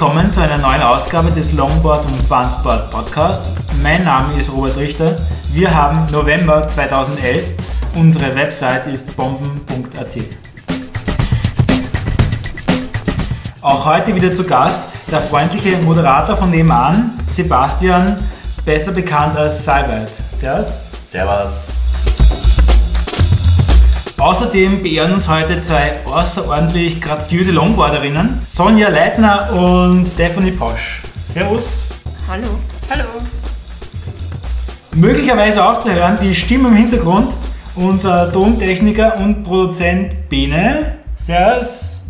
Willkommen zu einer neuen Ausgabe des Longboard und Funsport Podcast. Mein Name ist Robert Richter. Wir haben November 2011. Unsere Website ist bomben.at. Auch heute wieder zu Gast der freundliche Moderator von nebenan, Sebastian, besser bekannt als Seibert. Servus. Servus. Außerdem beehren uns heute zwei außerordentlich graziöse Longboarderinnen, Sonja Leitner und Stephanie Posch. Servus. Hallo. Hallo. Möglicherweise auch zu hören die Stimme im Hintergrund, unser Tontechniker und Produzent Bene. Servus.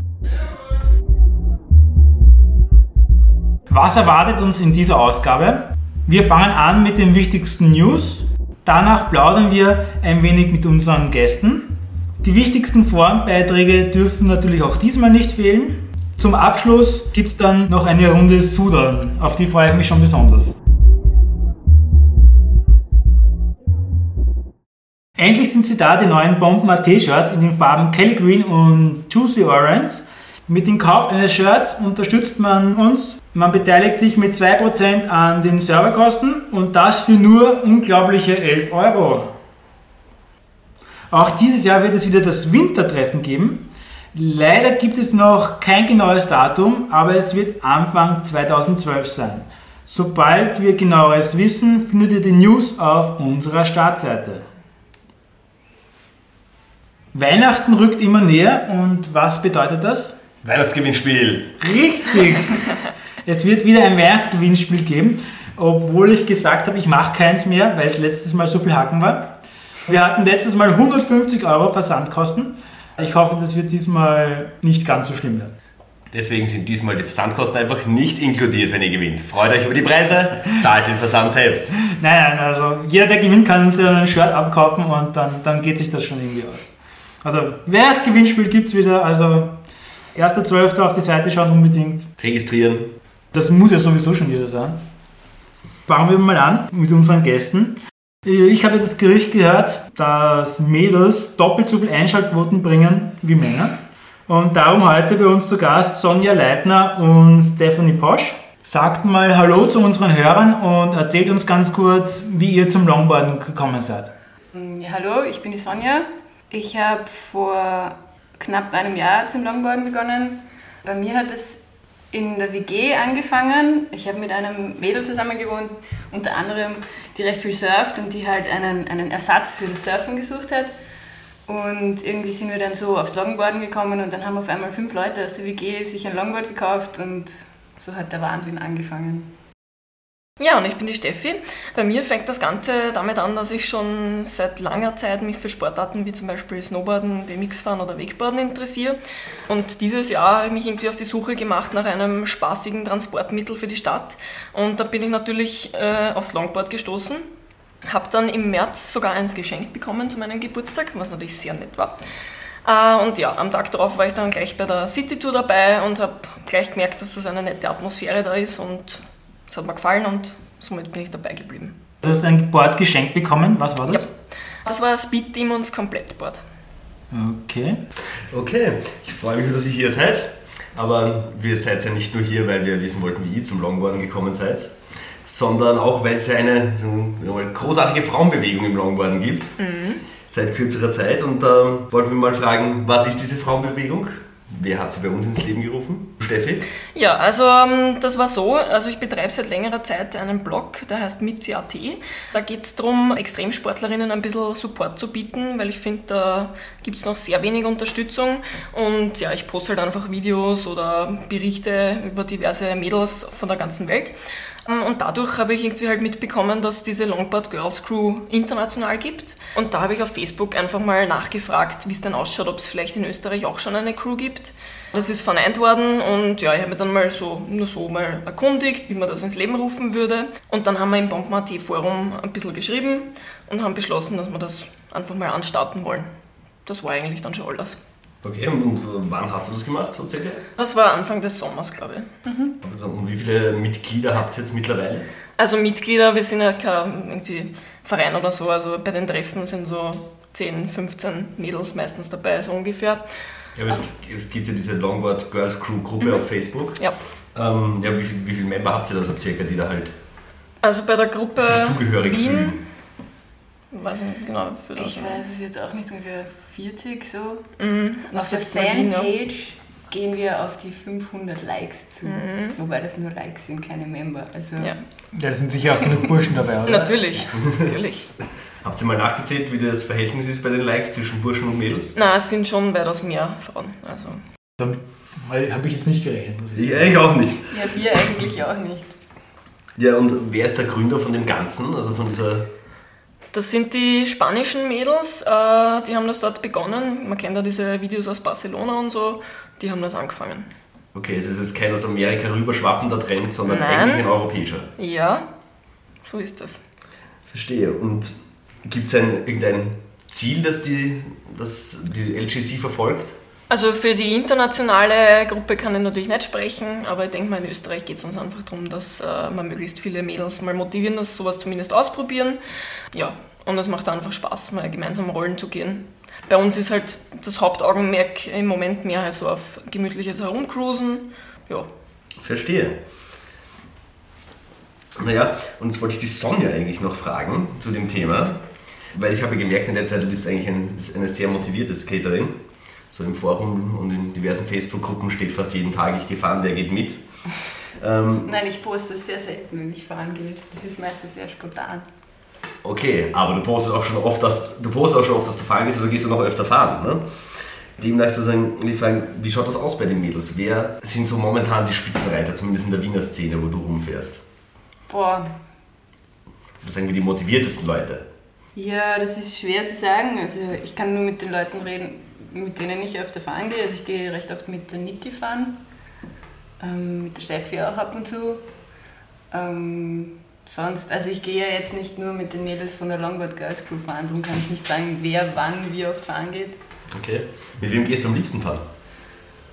Was erwartet uns in dieser Ausgabe? Wir fangen an mit den wichtigsten News. Danach plaudern wir ein wenig mit unseren Gästen. Die wichtigsten Formbeiträge dürfen natürlich auch diesmal nicht fehlen. Zum Abschluss gibt es dann noch eine Runde Sudan. Auf die freue ich mich schon besonders. Endlich sind sie da, die neuen Bomben T-Shirts in den Farben Kelly Green und Juicy Orange. Mit dem Kauf eines Shirts unterstützt man uns. Man beteiligt sich mit 2% an den Serverkosten und das für nur unglaubliche 11 Euro. Auch dieses Jahr wird es wieder das Wintertreffen geben. Leider gibt es noch kein genaues Datum, aber es wird Anfang 2012 sein. Sobald wir genaueres wissen, findet ihr die News auf unserer Startseite. Weihnachten rückt immer näher und was bedeutet das? Weihnachtsgewinnspiel. Richtig. Es wird wieder ein Weihnachtsgewinnspiel geben, obwohl ich gesagt habe, ich mache keins mehr, weil es letztes Mal so viel Hacken war. Wir hatten letztes Mal 150 Euro Versandkosten. Ich hoffe, das wird diesmal nicht ganz so schlimm werden. Deswegen sind diesmal die Versandkosten einfach nicht inkludiert, wenn ihr gewinnt. Freut euch über die Preise, zahlt den Versand selbst. Nein, nein, also jeder, der gewinnt, kann sich dann ein Shirt abkaufen und dann, dann geht sich das schon irgendwie aus. Also, Weihnachtsgewinnspiel gibt es wieder, also 1.12. auf die Seite schauen unbedingt. Registrieren. Das muss ja sowieso schon wieder sein. Fangen wir mal an mit unseren Gästen. Ich habe das Gerücht gehört, dass Mädels doppelt so viel Einschaltquoten bringen wie Männer. Und darum heute bei uns zu Gast Sonja Leitner und Stephanie Posch. Sagt mal Hallo zu unseren Hörern und erzählt uns ganz kurz, wie ihr zum Longboarden gekommen seid. Ja, hallo, ich bin die Sonja. Ich habe vor knapp einem Jahr zum Longboarden begonnen. Bei mir hat es in der WG angefangen. Ich habe mit einem Mädel zusammen gewohnt, unter anderem, die recht viel surft und die halt einen, einen Ersatz für das Surfen gesucht hat. Und irgendwie sind wir dann so aufs Longboarden gekommen und dann haben auf einmal fünf Leute aus der WG sich ein Longboard gekauft und so hat der Wahnsinn angefangen. Ja, und ich bin die Steffi. Bei mir fängt das Ganze damit an, dass ich schon seit langer Zeit mich für Sportarten wie zum Beispiel Snowboarden, BMX-Fahren oder Wakeboarden interessiere. Und dieses Jahr habe ich mich irgendwie auf die Suche gemacht nach einem spaßigen Transportmittel für die Stadt. Und da bin ich natürlich äh, aufs Longboard gestoßen. Habe dann im März sogar eins geschenkt bekommen zu meinem Geburtstag, was natürlich sehr nett war. Äh, und ja, am Tag darauf war ich dann gleich bei der City Tour dabei und habe gleich gemerkt, dass das eine nette Atmosphäre da ist und das hat mir gefallen und somit bin ich dabei geblieben. Du hast ein Board geschenkt bekommen, was war das? Ja, das war Speed Demons Komplettboard. Okay. Okay, ich freue mich, dass ihr hier seid. Aber wir seid ja nicht nur hier, weil wir wissen wollten, wie ihr zum Longboarden gekommen seid, sondern auch, weil es ja eine, so eine großartige Frauenbewegung im Longboarden gibt. Mhm. Seit kürzerer Zeit. Und da äh, wollten wir mal fragen, was ist diese Frauenbewegung? Wer hat sie bei uns ins Leben gerufen? Steffi? Ja, also ähm, das war so. Also ich betreibe seit längerer Zeit einen Blog, der heißt mitzi.at. Da geht es darum, Extremsportlerinnen ein bisschen Support zu bieten, weil ich finde, da gibt es noch sehr wenig Unterstützung. Und ja, ich poste halt einfach Videos oder Berichte über diverse Mädels von der ganzen Welt. Und dadurch habe ich irgendwie halt mitbekommen, dass diese Longboard Girls Crew international gibt. Und da habe ich auf Facebook einfach mal nachgefragt, wie es denn ausschaut, ob es vielleicht in Österreich auch schon eine Crew gibt. Das ist verneint worden und ja, ich habe mich dann mal so, nur so mal erkundigt, wie man das ins Leben rufen würde. Und dann haben wir im Bomben.at Forum ein bisschen geschrieben und haben beschlossen, dass wir das einfach mal anstarten wollen. Das war eigentlich dann schon alles. Okay, und wann hast du das gemacht, so circa? Das war Anfang des Sommers, glaube ich. Mhm. Und wie viele Mitglieder habt ihr jetzt mittlerweile? Also Mitglieder, wir sind ja kein irgendwie Verein oder so, also bei den Treffen sind so 10, 15 Mädels meistens dabei, so ungefähr. Ja, aber es, es gibt ja diese Longboard Girls Crew Gruppe auf Facebook. Ja. Ähm, ja, wie, viel, wie viele Member habt ihr da so circa, die da halt Also bei der Gruppe sich zugehörig Wien, fühlen? Weiß nicht genau, für das. Ich weiß es jetzt auch nicht, ungefähr 40 so. Mhm, Auf der ja. Fanpage gehen wir auf die 500 Likes zu. Mhm. Wobei das nur Likes sind, keine Member. Also Ja. Da sind sicher auch genug Burschen dabei, oder? Natürlich, natürlich. Habt ihr mal nachgezählt, wie das Verhältnis ist bei den Likes zwischen Burschen und Mädels? Na, es sind schon weitaus mehr Frauen. Also. Damit habe ich jetzt nicht gerechnet, muss ich sagen. ich auch nicht. ja, wir eigentlich auch nicht. Ja, und wer ist der Gründer von dem Ganzen? Also von dieser. Das sind die spanischen Mädels, äh, die haben das dort begonnen. Man kennt ja diese Videos aus Barcelona und so, die haben das angefangen. Okay, es ist jetzt kein aus Amerika rüberschwappender Trend, sondern Nein. eigentlich ein europäischer. Ja, so ist das. Verstehe. Und gibt es ein, irgendein Ziel, das die, das die LGC verfolgt? Also für die internationale Gruppe kann ich natürlich nicht sprechen, aber ich denke mal, in Österreich geht es uns einfach darum, dass äh, wir möglichst viele Mädels mal motivieren, dass sowas zumindest ausprobieren. Ja, und es macht einfach Spaß, mal gemeinsam rollen zu gehen. Bei uns ist halt das Hauptaugenmerk im Moment mehr halt so auf gemütliches Herumcruisen. Ja, Verstehe. Naja, und jetzt wollte ich die Sonja eigentlich noch fragen zu dem Thema, weil ich habe gemerkt in der Zeit, du bist eigentlich ein, eine sehr motivierte Skaterin. So im Forum und in diversen Facebook-Gruppen steht fast jeden Tag, ich gefahren, wer geht mit. Ähm, Nein, ich poste es sehr selten, wenn ich fahren gehe. Das ist meistens sehr spontan. okay, aber du postest auch schon oft, dass du postest auch schon oft, dass du fahren gehst, also gehst du noch öfter fahren. Ne? Demnach sozusagen, die Frage, wie schaut das aus bei den Mädels? Wer sind so momentan die Spitzenreiter, zumindest in der Wiener Szene, wo du rumfährst? Boah, Was sagen wir die motiviertesten Leute? ja, das ist schwer zu sagen. Also ich kann nur mit den Leuten reden, mit denen ich öfter fahren gehe. Also ich gehe recht oft mit der Niki fahren, ähm, mit der Steffi auch ab und zu. Ähm, sonst, also ich gehe ja jetzt nicht nur mit den Mädels von der Longboard Girls Crew fahren, darum kann ich nicht sagen, wer wann wie oft fahren geht. Okay. Mit wem gehst du am liebsten fahren?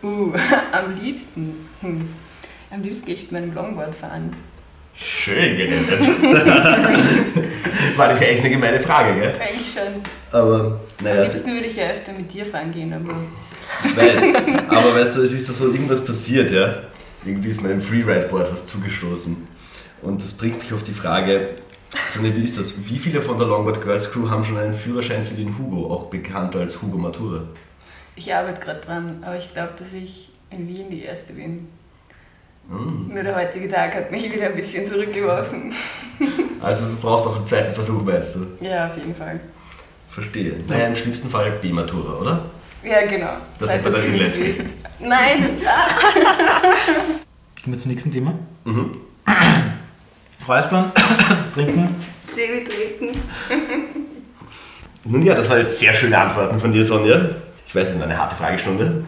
Uh, am liebsten. Hm. Am liebsten gehe ich mit meinem Longboard fahren. Schön gerettet. War nämlich echt eine gemeine Frage, gell? Eigentlich schon. Aber, Am naja, es- liebsten würde ich ja öfter mit dir fahren gehen, aber ich weiß. Aber weißt du, es ist da so irgendwas passiert, ja? Irgendwie ist meinem Freeride-Board was zugestoßen. Und das bringt mich auf die Frage, so wie ist das? Wie viele von der Longboard Girls Crew haben schon einen Führerschein für den Hugo, auch bekannt als Hugo Matura? ich arbeite gerade dran. Aber ich glaube, dass ich in Wien die Erste bin. Hm. Nur der heutige Tag hat mich wieder ein bisschen zurückgeworfen. Also du brauchst auch einen zweiten Versuch, meinst du? Ja, auf jeden Fall. Verstehe. Naja, im schlimmsten Fall B-Matura, oder? Ja, genau. Das nennt man dann. Film. Nein! Gehen wir zum nächsten Thema. Mhm. Räuspern, trinken. See betreten. Nun ja, das waren jetzt sehr schöne Antworten von dir, Sonja. Ich weiß, es ist eine harte Fragestunde.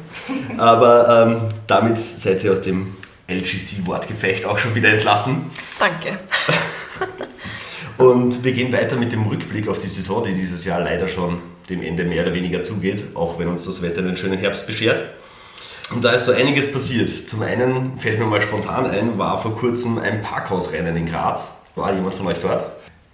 Aber ähm, damit seid ihr aus dem LGC-Wortgefecht auch schon wieder entlassen. danke. Und wir gehen weiter mit dem Rückblick auf die Saison, die dieses Jahr leider schon dem Ende mehr oder weniger zugeht, auch wenn uns das Wetter einen schönen Herbst beschert. Und da ist so einiges passiert. Zum einen fällt mir mal spontan ein, war vor kurzem ein Parkhausrennen in Graz. War jemand von euch dort?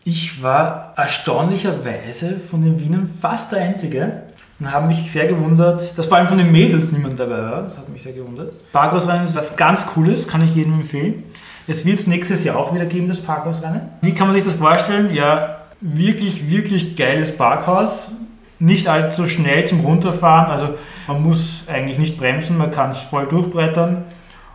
Ich war erstaunlicherweise von den Wienern fast der Einzige und habe mich sehr gewundert, dass vor allem von den Mädels niemand dabei war. Das hat mich sehr gewundert. Parkhausrennen ist was ganz Cooles, kann ich jedem empfehlen. Es wird es nächstes Jahr auch wieder geben, das Parkhausrennen. Wie kann man sich das vorstellen? Ja, wirklich, wirklich geiles Parkhaus. Nicht allzu schnell zum Runterfahren, also man muss eigentlich nicht bremsen, man kann es voll durchbrettern.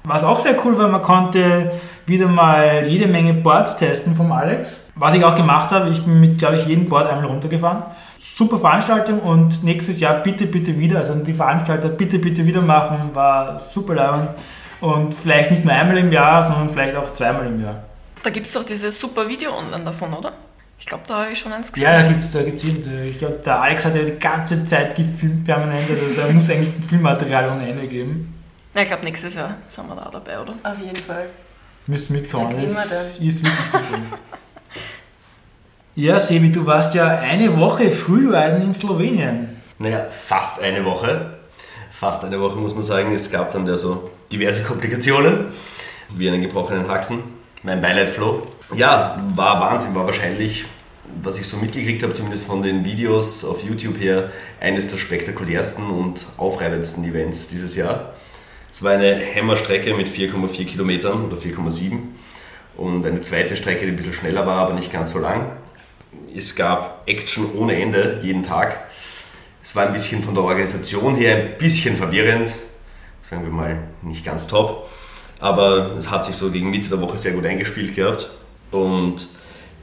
Was auch sehr cool war, man konnte wieder mal jede Menge Boards testen vom Alex. Was ich auch gemacht habe, ich bin mit, glaube ich, jedem Board einmal runtergefahren. Super Veranstaltung und nächstes Jahr bitte, bitte wieder, also die Veranstalter bitte, bitte wieder machen, war super leibend. Und vielleicht nicht nur einmal im Jahr, sondern vielleicht auch zweimal im Jahr. Da gibt es doch dieses super Video online davon, oder? Ich glaube, da habe ich schon eins gesehen. Ja, da gibt es da gibt's irgendeine- ich glaube, der Alex hat ja die ganze Zeit gefilmt permanent, also da muss eigentlich Filmmaterial ohne Ende geben. Ja, ich glaube, nächstes Jahr sind wir da dabei, oder? Auf jeden Fall. Müsst mitkommen. Das ist wirklich super. ja, Sebi, du warst ja eine Woche Freeriden in Slowenien. Naja, fast eine Woche. Fast eine Woche muss man sagen. Es gab dann da so diverse Komplikationen, wie einen gebrochenen Haxen. Mein Beileid Flo. Ja, war Wahnsinn, war wahrscheinlich was ich so mitgekriegt habe, zumindest von den Videos auf YouTube her, eines der spektakulärsten und aufreibendsten Events dieses Jahr. Es war eine Hämmerstrecke mit 4,4 Kilometern oder 4,7 und eine zweite Strecke, die ein bisschen schneller war, aber nicht ganz so lang. Es gab Action ohne Ende jeden Tag. Es war ein bisschen von der Organisation her ein bisschen verwirrend, sagen wir mal nicht ganz top, aber es hat sich so gegen Mitte der Woche sehr gut eingespielt gehabt und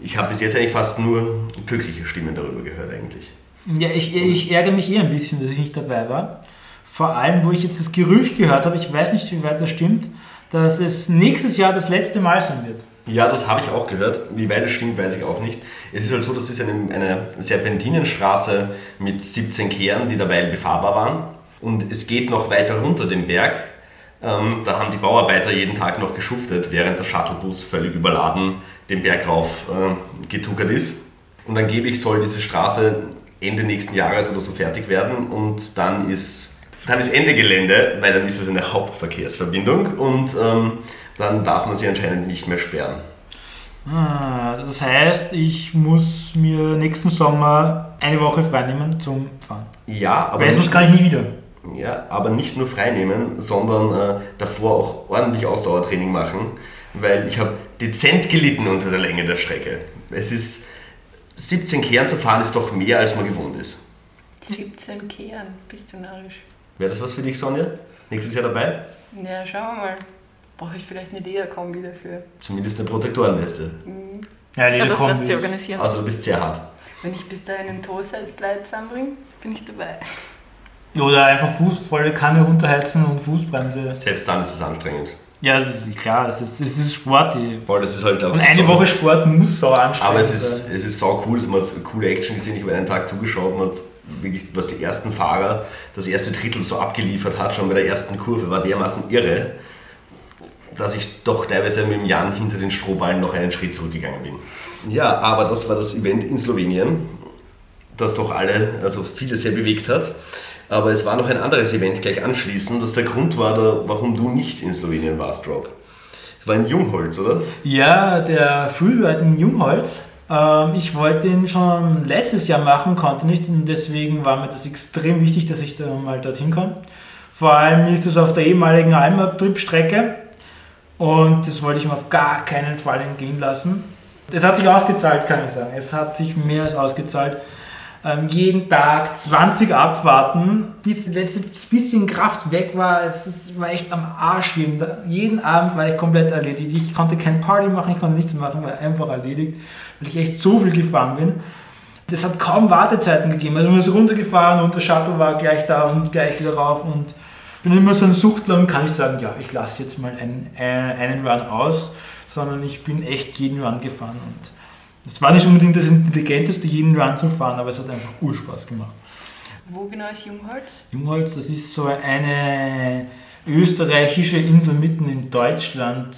ich habe bis jetzt eigentlich fast nur glückliche Stimmen darüber gehört eigentlich. Ja, ich, ich ärgere mich eher ein bisschen, dass ich nicht dabei war. Vor allem, wo ich jetzt das Gerücht gehört habe, ich weiß nicht, wie weit das stimmt, dass es nächstes Jahr das letzte Mal sein wird. Ja, das habe ich auch gehört. Wie weit es stimmt, weiß ich auch nicht. Es ist halt so, das ist eine, eine Serpentinenstraße mit 17 Kehren, die dabei befahrbar waren. Und es geht noch weiter runter den Berg. Ähm, da haben die Bauarbeiter jeden Tag noch geschuftet, während der Shuttlebus völlig überladen den Berg rauf äh, getuckert ist. Und angeblich soll diese Straße Ende nächsten Jahres oder so fertig werden und dann ist, dann ist Ende Gelände, weil dann ist es eine Hauptverkehrsverbindung und ähm, dann darf man sie anscheinend nicht mehr sperren. Ah, das heißt, ich muss mir nächsten Sommer eine Woche freinehmen zum Fahren. Ja, aber Weil sonst nicht, kann ich nie wieder. ja, aber nicht nur freinehmen, sondern äh, davor auch ordentlich Ausdauertraining machen, weil ich habe dezent gelitten unter der Länge der Strecke. Es ist 17 Kehren zu fahren ist doch mehr als man gewohnt ist. 17 Kehren, bist du narrisch. Wäre das was für dich, Sonja? Nächstes Jahr dabei? Ja, schauen wir mal. Brauche ich vielleicht eine Lederkombi dafür. Zumindest eine Protektorenweste. Ja, Ja, Leder das kommt lässt sich nicht. organisieren. Also du bist sehr hart. Wenn ich bis dahin einen Toe-Side-Slide zusammenbringe, bin ich dabei. Oder einfach Fuß, volle Kanne runterheizen und Fußbremse. Selbst dann ist es anstrengend. Ja, das ist klar, das ist, das ist Sport. Voll, das ist halt auch Und eine so- Woche Sport muss so anstrengend Aber es ist, sein. es ist sau cool, dass man hat coole Action gesehen. Ich habe einen Tag zugeschaut, man hat wirklich, was die ersten Fahrer, das erste Drittel so abgeliefert hat, schon bei der ersten Kurve, war dermaßen irre, dass ich doch teilweise mit dem Jan hinter den Strohballen noch einen Schritt zurückgegangen bin. Ja, aber das war das Event in Slowenien, das doch alle, also viele sehr bewegt hat. Aber es war noch ein anderes Event gleich anschließend, das der Grund war, da, warum du nicht in Slowenien warst, Rob. Es war in Jungholz, oder? Ja, der Freeride in Jungholz. Ähm, ich wollte ihn schon letztes Jahr machen, konnte nicht und deswegen war mir das extrem wichtig, dass ich da mal dorthin komme. Vor allem ist es auf der ehemaligen Alma-Trip-Strecke und das wollte ich mir auf gar keinen Fall entgehen lassen. Es hat sich ausgezahlt, kann ich sagen. Es hat sich mehr als ausgezahlt. Ähm, jeden Tag 20 Abfahrten, bis das letzte bisschen Kraft weg war. Es war echt am Arsch. Jeden, jeden Abend war ich komplett erledigt. Ich konnte kein Party machen, ich konnte nichts machen, war einfach erledigt, weil ich echt so viel gefahren bin. Das hat kaum Wartezeiten gegeben. Also man ist runtergefahren und der Shuttle war gleich da und gleich wieder rauf und bin immer so ein Suchtler und kann nicht sagen, ja, ich lasse jetzt mal einen, äh, einen Run aus, sondern ich bin echt jeden Run gefahren und es war nicht unbedingt das Intelligenteste, jeden Run zu fahren, aber es hat einfach Urspaß gemacht. Wo genau ist Jungholz? Jungholz, das ist so eine österreichische Insel mitten in Deutschland.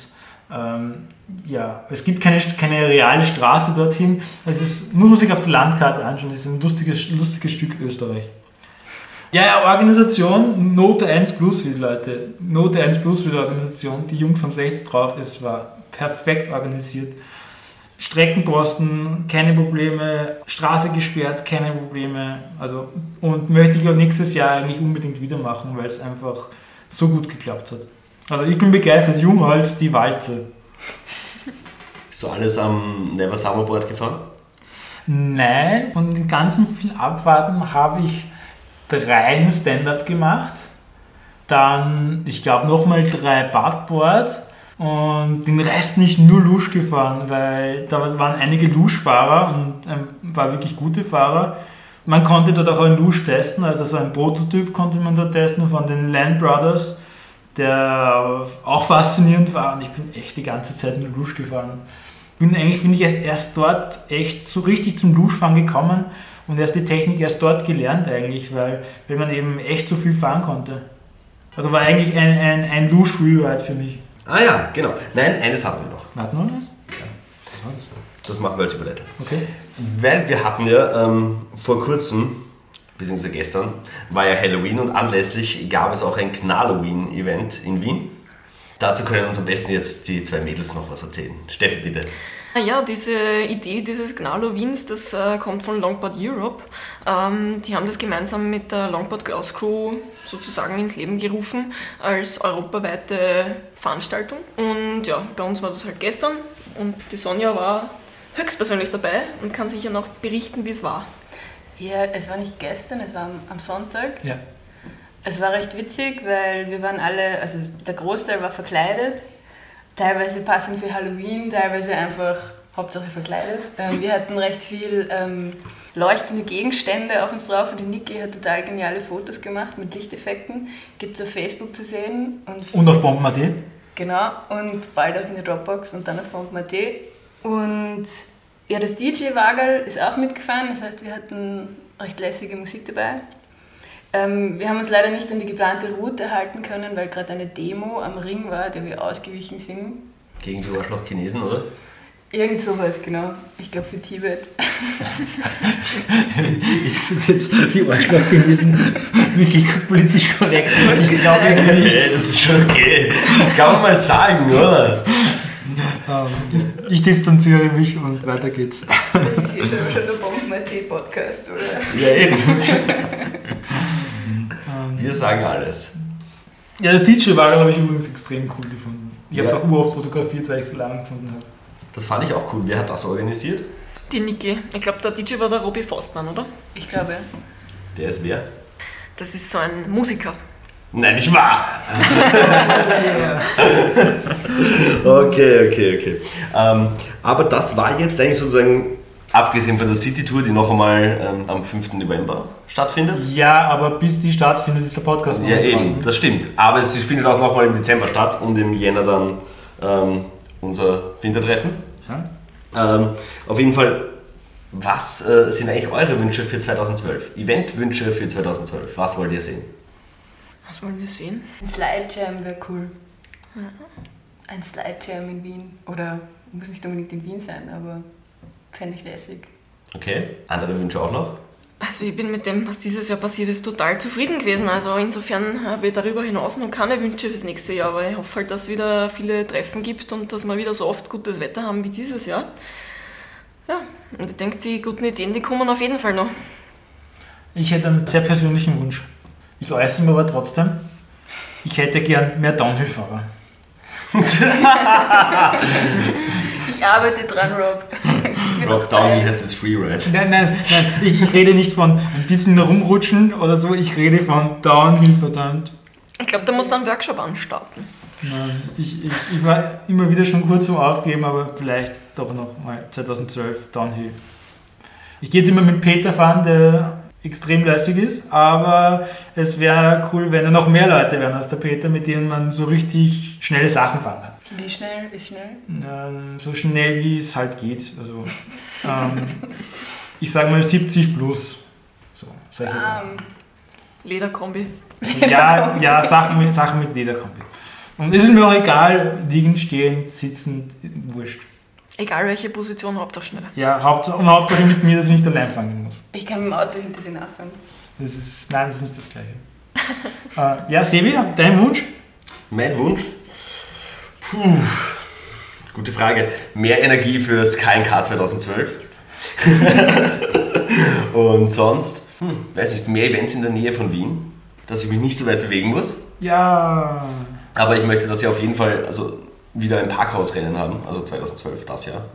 Ähm, ja, es gibt keine, keine reale Straße dorthin. Es ist, muss man sich auf der Landkarte anschauen. Es ist ein lustiges, lustiges Stück Österreich. Ja, ja, Organisation, Note 1 plus für die Leute. Note 1 plus für die Organisation. Die Jungs haben es echt drauf. Es war perfekt organisiert. Streckenposten, keine Probleme, Straße gesperrt, keine Probleme. Also, und möchte ich auch nächstes Jahr eigentlich unbedingt wieder machen, weil es einfach so gut geklappt hat. Also ich bin begeistert, Jungholz, die Walze. Bist du alles am Never Summerboard gefahren? Nein, von den ganzen vielen Abfahrten habe ich drei nur Stand-up gemacht. Dann, ich glaube, nochmal drei Badboard. Und den Rest bin ich nur Lusch gefahren, weil da waren einige Luschfahrer und ähm, war wirklich gute Fahrer. Man konnte dort auch einen Lusch testen, also so ein Prototyp konnte man da testen von den Land Brothers, der auch faszinierend war und ich bin echt die ganze Zeit nur Lusch gefahren. Bin eigentlich, finde ich, erst dort echt so richtig zum Luschfahren gekommen und erst die Technik erst dort gelernt eigentlich, weil, weil man eben echt so viel fahren konnte. Also war eigentlich ein, ein, ein Lusch-Rewrite für mich. Ah ja, genau. Nein, eines hatten wir noch. Warten wir das? Das machen wir als Überleitung. Okay. Weil wir hatten ja ähm, vor kurzem, beziehungsweise gestern, war ja Halloween und anlässlich gab es auch ein Knalloween-Event in Wien. Dazu können uns am besten jetzt die zwei Mädels noch was erzählen. Steffi, bitte. Ja, diese Idee dieses Gnalo Wiens, das äh, kommt von Longboard Europe. Ähm, die haben das gemeinsam mit der Longboard Girls Crew sozusagen ins Leben gerufen als europaweite Veranstaltung. Und ja, bei uns war das halt gestern und die Sonja war höchstpersönlich dabei und kann sicher noch berichten, wie es war. Ja, es war nicht gestern, es war am, am Sonntag. Ja. Es war recht witzig, weil wir waren alle, also der Großteil war verkleidet, teilweise passend für Halloween, teilweise einfach Hauptsache verkleidet. Ähm, wir hatten recht viel ähm, leuchtende Gegenstände auf uns drauf und die Niki hat total geniale Fotos gemacht mit Lichteffekten. Gibt es auf Facebook zu sehen. Und, Und auf Bomben.at. Genau, und bald auch in der Dropbox und dann auf Bomben.at. Und ja, das DJ-Wagel ist auch mitgefahren, das heißt, wir hatten recht lässige Musik dabei. Ähm, wir haben uns leider nicht an die geplante Route halten können, weil gerade eine Demo am Ring war, der wir ausgewichen sind. Gegen die Arschloch-Chinesen, oder? Irgend sowas, genau. Ich glaube für Tibet. Ich suche jetzt die Arschloch gewesen, wirklich politisch korrekt. Ich glaube nicht. Hey, das ist schon okay. Das kann man mal sagen, oder? Ähm, Ich distanziere mich und weiter geht's. Das ist hier schon, schon der Bomben-AT-Podcast, oder? Ja, eben. Wir sagen alles. Ja, das DJ-Wagel habe ich übrigens extrem cool gefunden. Ich habe Ja. es auch uroft fotografiert, weil ich es so lange gefunden habe. Das fand ich auch cool. Wer hat das organisiert? Die Niki, ich glaube, der DJ war der Robbie Forstmann, oder? Ich glaube. Der ist wer? Das ist so ein Musiker. Nein, nicht wahr! okay, okay, okay. Ähm, aber das war jetzt eigentlich sozusagen, abgesehen von der City Tour, die noch einmal ähm, am 5. November stattfindet. Ja, aber bis die stattfindet, ist der Podcast noch Ja, eben, draußen. das stimmt. Aber es findet auch nochmal im Dezember statt und im Jänner dann ähm, unser Wintertreffen. Ja? Ähm, auf jeden Fall, was äh, sind eigentlich eure Wünsche für 2012? Eventwünsche für 2012? Was wollt ihr sehen? Was wollen wir sehen? Ein Slide Jam wäre cool. Ein Slide Jam in Wien. Oder muss nicht unbedingt in Wien sein, aber fände ich lässig. Okay, andere Wünsche auch noch? Also ich bin mit dem, was dieses Jahr passiert ist, total zufrieden gewesen. Also insofern habe ich darüber hinaus noch keine Wünsche fürs nächste Jahr, aber ich hoffe halt, dass es wieder viele Treffen gibt und dass wir wieder so oft gutes Wetter haben wie dieses Jahr. Ja, und ich denke, die guten Ideen, die kommen auf jeden Fall noch. Ich hätte einen sehr persönlichen Wunsch. Ich äußere mir aber trotzdem. Ich hätte gern mehr Downhill-Fahrer. Ich arbeite dran, Rob. Rock Downhill heißt es Freeride. Nein, nein, nein. Ich, ich rede nicht von ein bisschen rumrutschen oder so. Ich rede von Downhill, verdammt. Ich glaube, da musst du einen Workshop anstarten. Nein, ich, ich, ich war immer wieder schon kurz zum Aufgeben, aber vielleicht doch noch mal 2012 Downhill. Ich gehe jetzt immer mit Peter fahren, der extrem lässig ist, aber es wäre cool, wenn da noch mehr Leute wären als der Peter, mit denen man so richtig schnelle Sachen fahren kann. Wie schnell ist schnell? Ähm, so schnell wie es halt geht. Also, ähm, ich sage mal 70 plus. So, solche Sachen. Ähm, Lederkombi. Ja, ja Sachen, mit, Sachen mit Lederkombi. Und es ist mir auch egal, liegend, stehend, sitzend, wurscht. Egal welche Position, Hauptsache schnell. Ja, Hauptsache, und Hauptsache mit mir, dass ich nicht allein fangen muss. ich kann mit dem Auto hinter dir nachfahren. Das ist, nein, das ist nicht das Gleiche. äh, ja, Sebi, dein Wunsch? Mein Wunsch? Puh, gute Frage. Mehr Energie fürs KNK 2012. Und sonst, hm, weiß nicht, mehr Events in der Nähe von Wien, dass ich mich nicht so weit bewegen muss. Ja. Aber ich möchte, dass sie auf jeden Fall also wieder ein Parkhausrennen haben, also 2012, das Jahr.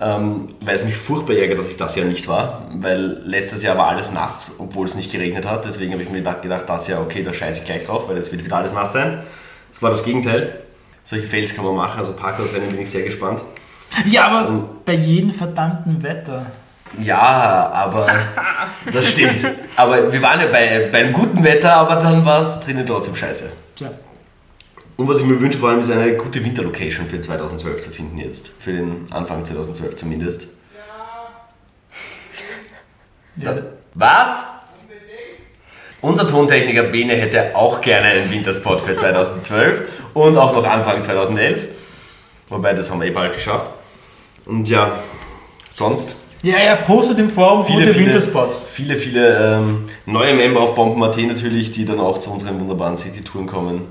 Ähm, weil es mich furchtbar ärgert, dass ich das Jahr nicht war, weil letztes Jahr war alles nass, obwohl es nicht geregnet hat. Deswegen habe ich mir gedacht, das Jahr, okay, da scheiße ich gleich drauf, weil es wird wieder alles nass sein. Das war das Gegenteil. Solche Fails kann man machen, also Parkhausrennen bin ich sehr gespannt. Ja, aber bei jedem verdammten Wetter. Ja, aber das stimmt. Aber wir waren ja bei, beim guten Wetter, aber dann war es drinnen trotzdem scheiße. Tja. Und was ich mir wünsche, vor allem ist eine gute Winterlocation für 2012 zu finden jetzt. Für den Anfang 2012 zumindest. Ja, Was? Unser Tontechniker Bene hätte auch gerne einen Winterspot für 2012 und auch noch Anfang 2011. Wobei, das haben wir eh bald geschafft. Und ja, sonst ja, er postet im Forum viele, gute viele, Winterspots. viele, viele ähm, neue Member auf Bomben.at natürlich, die dann auch zu unseren wunderbaren City-Touren kommen.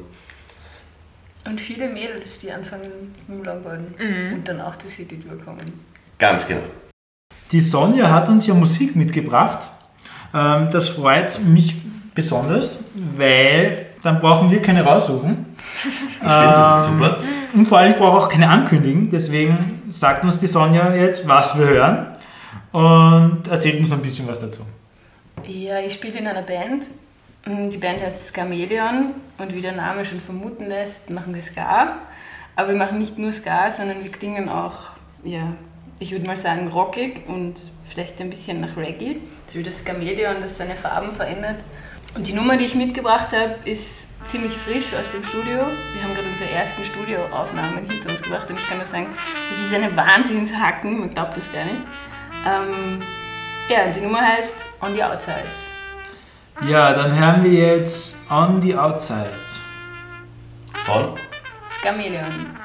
Und viele Mädels, die anfangen mit dem Longboarden und dann auch die City Tour kommen. Ganz genau. Die Sonja hat uns ja Musik mitgebracht. Ähm, Das freut mich besonders, weil dann brauchen wir keine raussuchen. Stimmt, das ist super. Und vor allem, ich brauche auch keine ankündigen. Deswegen sagt uns die Sonja jetzt, was wir hören und erzählt uns ein bisschen was dazu. Ja, ich spiele in einer Band. Mm, Die Band heißt Skameleon und wie der Name schon vermuten lässt, machen wir Ska. Aber wir machen nicht nur Ska, sondern wir klingen auch, ja, ich würde mal sagen, rockig und vielleicht ein bisschen nach Reggae. So wie das Skameleon, das seine Farben verändert. Und die Nummer, die ich mitgebracht habe, ist ziemlich frisch aus dem Studio. Wir haben gerade unsere ersten Studioaufnahmen hinter uns gebracht und ich kann nur sagen, das ist eine Wahnsinnshacken, man glaubt das gar nicht. Ähm, ja, die Nummer heißt On the Outsides. Ja, dann hören wir jetzt On the Outside. Von Skameleon.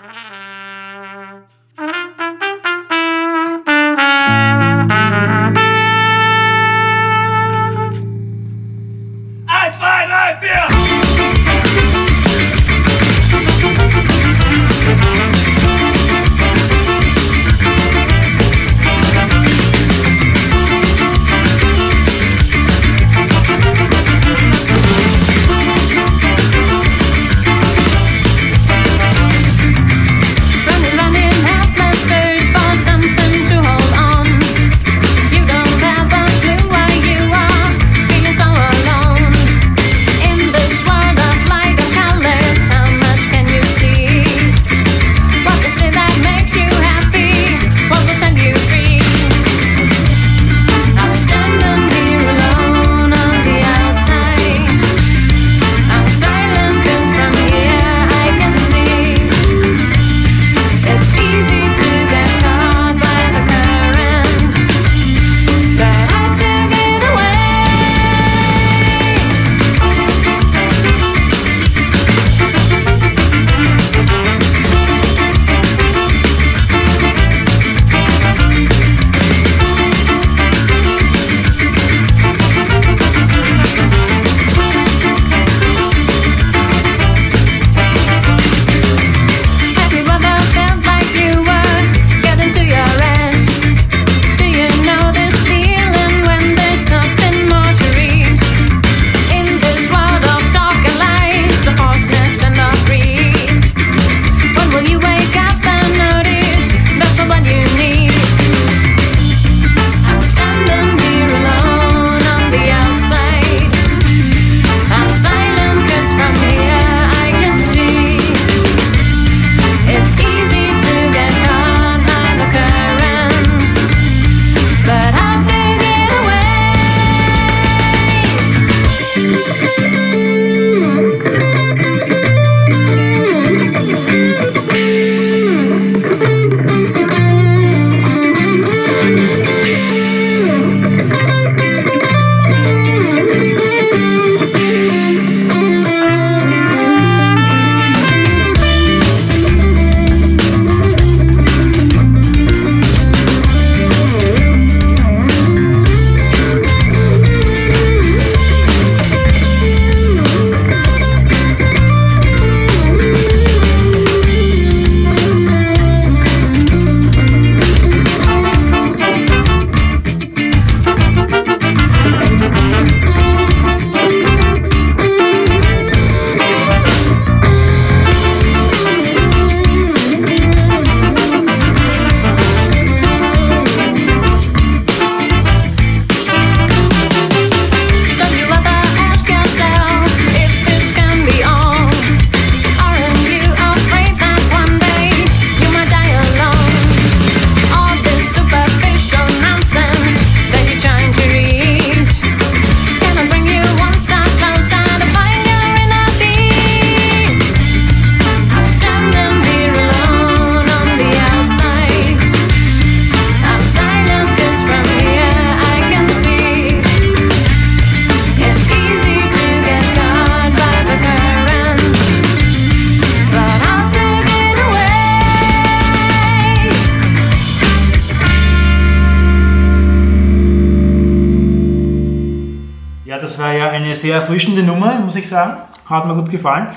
Hat mir gut gefallen.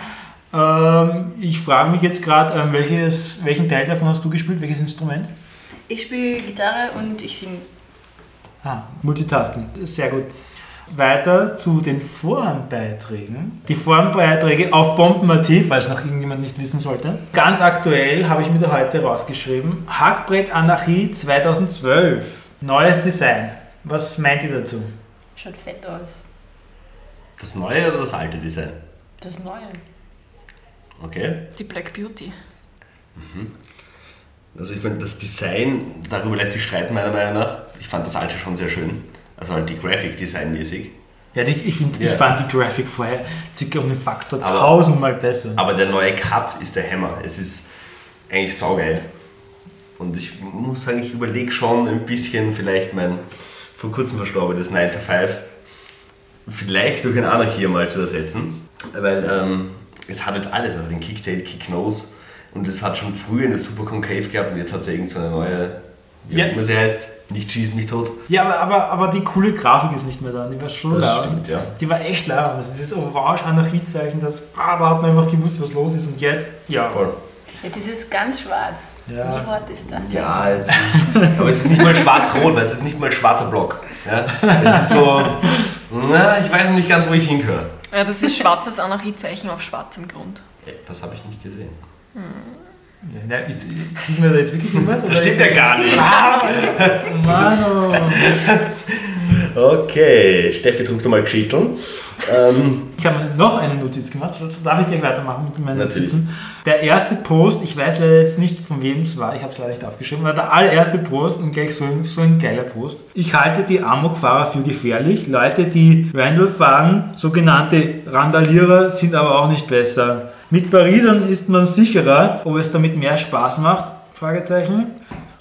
Ähm, ich frage mich jetzt gerade, ähm, welchen Teil davon hast du gespielt? Welches Instrument? Ich spiele Gitarre und ich singe. Ah, Multitasking. Sehr gut. Weiter zu den Forenbeiträgen. Die Forenbeiträge auf Bomben.at, falls noch irgendjemand nicht wissen sollte. Ganz aktuell habe ich mir da heute rausgeschrieben. Hackbrett Anarchie 2012. Neues Design. Was meint ihr dazu? Schaut fett aus. Das neue oder das alte Design? Das Neue. Okay. Die Black Beauty. Also ich meine, das Design, darüber lässt sich streiten meiner Meinung nach. Ich fand das alte schon sehr schön. Also halt die Graphic Design mäßig. Ja, die, ich, find, Ja. ich fand die Graphic vorher circa um den Faktor Aber- tausendmal besser. Aber der neue Cut ist der Hammer. Es ist eigentlich saugeil. Und ich muss sagen, ich überlege schon ein bisschen vielleicht mein vor kurzem verstorbenes 9 to 5 vielleicht durch ein Anarchie mal zu ersetzen. Weil ähm, es hat jetzt alles, also den Kicktail, Kicknose und es hat schon früher eine Super Concave gehabt und jetzt hat es ja irgend so eine neue, wie Ja. immer sie heißt, nicht schieß mich tot. Ja, aber, aber, aber die coole Grafik ist nicht mehr da. Die war schon Das laut. stimmt, ja. Die war echt laut. Also dieses Orange-Anarchiezeichen, das, ah, da hat man einfach gewusst, was los ist. Und jetzt, ja. Voll. Ja, das ist ganz schwarz. Ja. Wie hart ist das denn? Ja, jetzt, aber es ist nicht mal schwarz-rot, weil es ist nicht mal ein schwarzer Block. Ja? Es ist so, na, ich weiß noch nicht ganz, wo ich hingehöre. Ja, das ist schwarzes Anarchiezeichen auf schwarzem Grund. Das habe ich nicht gesehen. ja na, ist, sieht man da jetzt wirklich irgendwas? Das stimmt ja gar nicht. Mann, oh. Okay, Steffi, druck doch mal Geschichteln. Ähm, Ich habe noch eine Notiz gemacht. So Darf ich gleich weitermachen mit meinen Natürlich. Notizen? Der erste Post, ich weiß leider jetzt nicht, von wem es war, ich habe es leider nicht aufgeschrieben, war der allererste Post und gleich so ein, so ein geiler Post. Ich halte die Amokfahrer für gefährlich. Leute, die Randall fahren, sogenannte Randalierer, sind aber auch nicht besser. Mit Baridern ist man sicherer, ob es damit mehr Spaß macht? Fragezeichen.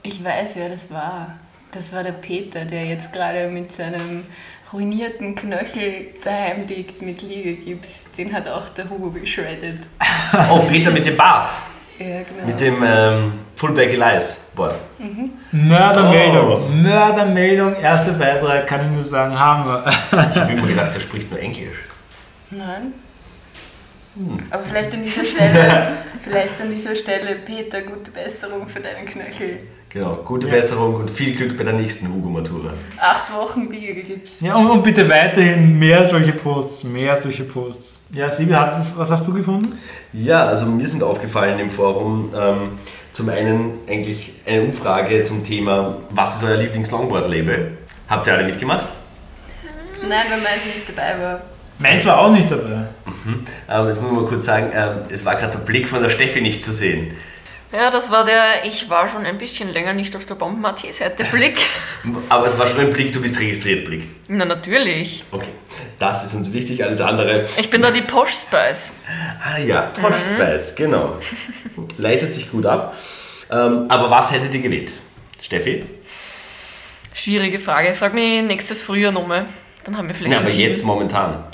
Ich weiß, wer das war. Das war der Peter, der jetzt gerade mit seinem ruinierten Knöchel daheim liegt mit Liegegips. Den hat auch der Hugo geschreddet. oh, Peter mit dem Bart. Ja, genau. Mit dem ähm, Fullback Elias Board. Mördermeldung. Oh. Mördermeldung, erster Beitrag, kann ich nur sagen, haben wir. Ich habe immer gedacht, der spricht nur Englisch. Nein. Aber vielleicht an dieser Stelle, vielleicht an dieser Stelle, Peter, gute Besserung für deinen Knöchel. Genau, gute Besserung und viel Glück bei der nächsten Hugo-Matura. Acht Wochen Liegegips. Ja, und, und bitte weiterhin mehr solche Posts, mehr solche Posts. Ja, das, was hast du gefunden? Ja, also mir sind aufgefallen im Forum ähm, zum einen eigentlich eine Umfrage zum Thema, was ist euer Lieblings-Longboard-Label? Habt ihr alle mitgemacht? Nein, weil meins nicht dabei war. Meins war auch nicht dabei. Ähm, jetzt muss ich mal kurz sagen, ähm, es war gerade der Blick von der Steffi nicht zu sehen. Ja, das war der, ich war schon ein bisschen länger nicht auf der Bomben-AT-Seite Blick. Aber es war schon ein Blick, du bist registriert, Blick. Na, natürlich. Okay, das ist uns wichtig, alles andere. Ich bin da die Posh Spice. Ah ja, Posh Spice, genau. Leitet sich gut ab. Ähm, aber was hättet ihr gewählt? Steffi? Schwierige Frage. Frag mich nächstes Frühjahr nochmal. Dann haben wir vielleicht Ja, aber jetzt momentan.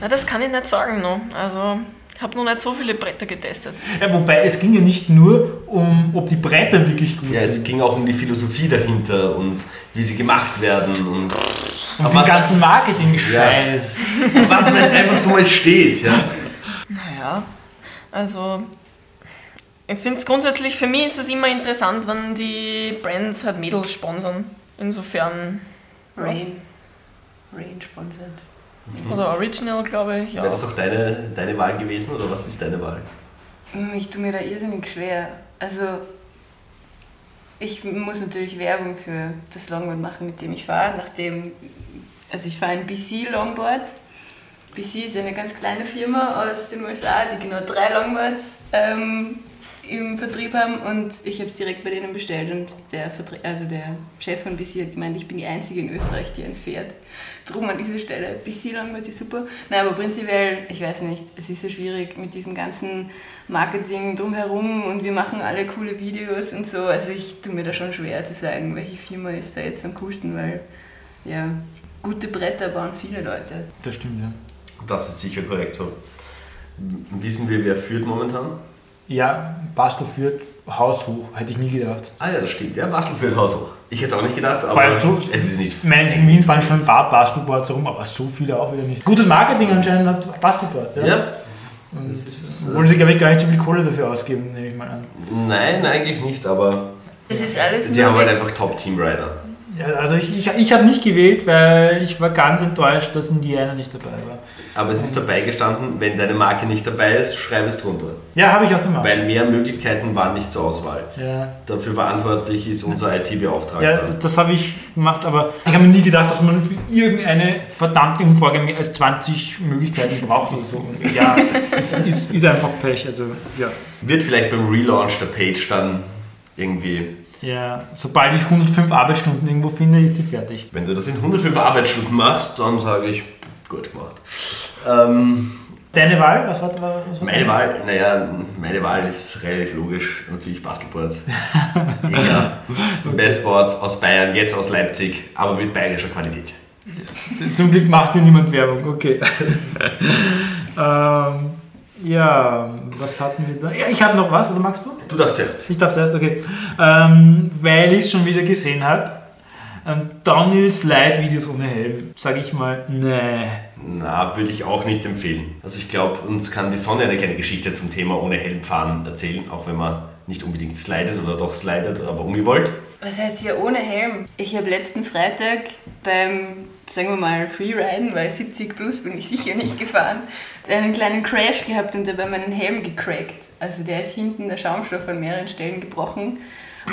Na, das kann ich nicht sagen noch. Also, habe noch nicht so viele Bretter getestet. Ja, wobei es ging ja nicht nur um, ob die Bretter wirklich gut Ja, es sind. ging auch um die Philosophie dahinter und wie sie gemacht werden und auf den was, ganzen Marketing-Scheiß. auf was man jetzt einfach so mal steht. Ja? Naja, also ich finde es grundsätzlich, für mich ist es immer interessant, wenn die Brands halt Mädels sponsern. Insofern, Rain. Rain sponsert. Oder Original, glaube ich. Ja. Wäre das auch deine, deine Wahl gewesen oder was ist deine Wahl? Hm, Ich tue mir da irrsinnig schwer. Also, ich muss natürlich Werbung für das Longboard machen, mit dem ich fahre. Nachdem, also ich fahre ein BC Longboard. BC ist eine ganz kleine Firma aus den USA, die genau drei Longboards ähm, im Vertrieb haben und ich habe es direkt bei denen bestellt und der, Vertre also der Chef von BC hat gemeint, ich bin die Einzige in Österreich, die eins fährt. Drum an dieser Stelle, BC Longboard ist super. Nein, aber prinzipiell, ich weiß nicht, es ist so schwierig mit diesem ganzen Marketing drumherum und wir machen alle coole Videos und so. Also ich tue mir da schon schwer zu sagen, welche Firma ist da jetzt am coolsten, weil ja, gute Bretter bauen viele Leute. Das stimmt, ja. Das ist sicher korrekt so. Wissen wir, wer führt momentan? Ja, Bastel führt Haus hoch, hätte ich nie gedacht. Ah ja, das stimmt. Ja, Bastel führt Haus hoch. Ich hätte es auch nicht gedacht, aber so, es ist nicht. Ich meine, in Wien fahren schon ein paar Bastelboards herum, aber so viele auch wieder nicht. Gutes Marketing anscheinend hat Bastelboard. Ja. Ja, Und, Das ist, obwohl sie, glaube ich, gar nicht so viel Kohle dafür ausgeben, nehme ich mal an. Nein, eigentlich nicht, aber Es ist alles sie haben halt einfach Top-Team-Rider. Also ich, ich, ich habe nicht gewählt, weil ich war ganz enttäuscht, dass Indiana nicht dabei war. Aber es ist dabei gestanden, wenn deine Marke nicht dabei ist, schreib es drunter. Ja, habe ich auch gemacht. Weil mehr Möglichkeiten waren nicht zur Auswahl. ja, Dafür verantwortlich ist unser IT-Beauftragter. ja das, das habe ich gemacht, aber ich habe mir nie gedacht, dass man für irgendeine verdammte Umfrage mehr als 20 Möglichkeiten braucht oder so. Und ja, es ist, ist einfach Pech. Also, ja. Wird vielleicht beim Relaunch der Page dann irgendwie, ja, sobald ich 105 Arbeitsstunden irgendwo finde, ist sie fertig. wenn du das in 105 Arbeitsstunden machst, dann sage ich, gut gemacht. Ähm, Deine Wahl? Was hat, was hat meine Wahl, naja, meine Wahl ist relativ logisch. Natürlich Bastelboards. klar. Bestboards aus Bayern, jetzt aus Leipzig, aber mit bayerischer Qualität. Zum Glück macht hier niemand Werbung, okay. ähm, ja, was hatten wir da? Ja, ich habe noch was, oder magst du? Du darfst zuerst. Ich darf zuerst, okay. Ähm, weil ich es schon wieder gesehen habe. Ähm, Downhill Slide Videos ohne Helm. Sag ich mal, nee. Na, würde ich auch nicht empfehlen. Also ich glaube, uns kann die Sonne eine kleine Geschichte zum Thema ohne Helm fahren erzählen, auch wenn man nicht unbedingt slidet oder doch slidet, aber ungewollt. Was heißt hier ohne Helm? Ich habe letzten Freitag beim, sagen wir mal, Freeriden, weil 70 plus bin ich sicher nicht gefahren, einen kleinen Crash gehabt und dabei meinen Helm gecrackt. Also der ist hinten der Schaumstoff an mehreren Stellen gebrochen.